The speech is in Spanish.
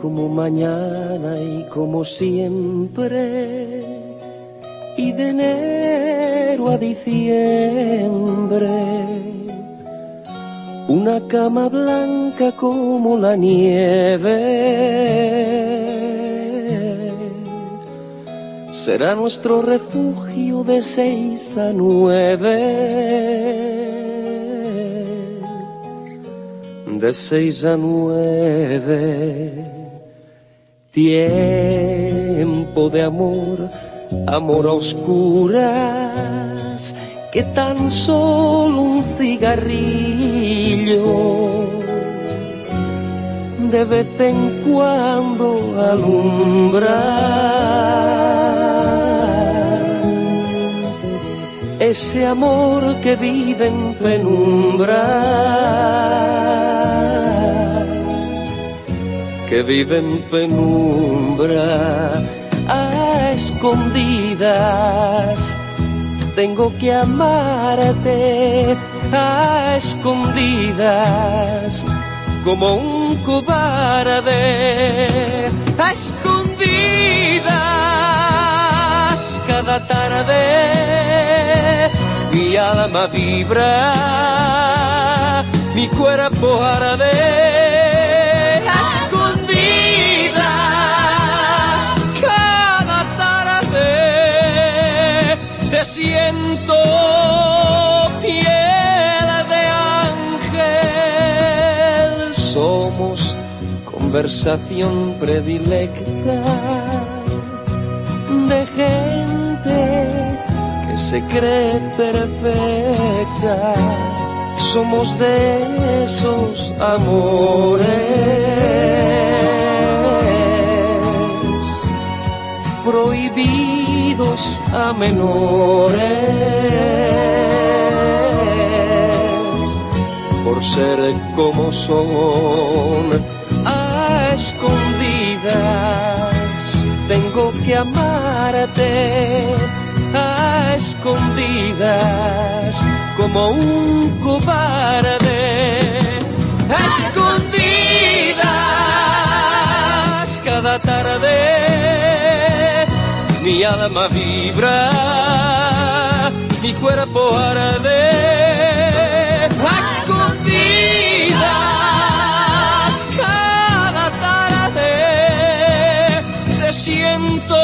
como mañana y como siempre, y de enero a diciembre, una cama blanca como la nieve. Será nuestro refugio de seis a nueve de seis a nueve. Tiempo de amor, amor a oscuras, que tan solo un cigarrillo de vez en cuando alumbra. Ese amor que vive en penumbra vive en penumbra a escondidas. Tengo que amarte a escondidas como un cobarde a escondidas cada tarde mi alma vibra mi cuerpo arde siento piel de ángel. Somos conversación predilecta de gente que se cree perfecta. Somos de esos amores prohibidos a menores. Por ser como son a escondidas tengo que amarte a escondidas como un cobarde mi alma vibra, mi cuerpo arde. A escondidas cada tarde te siento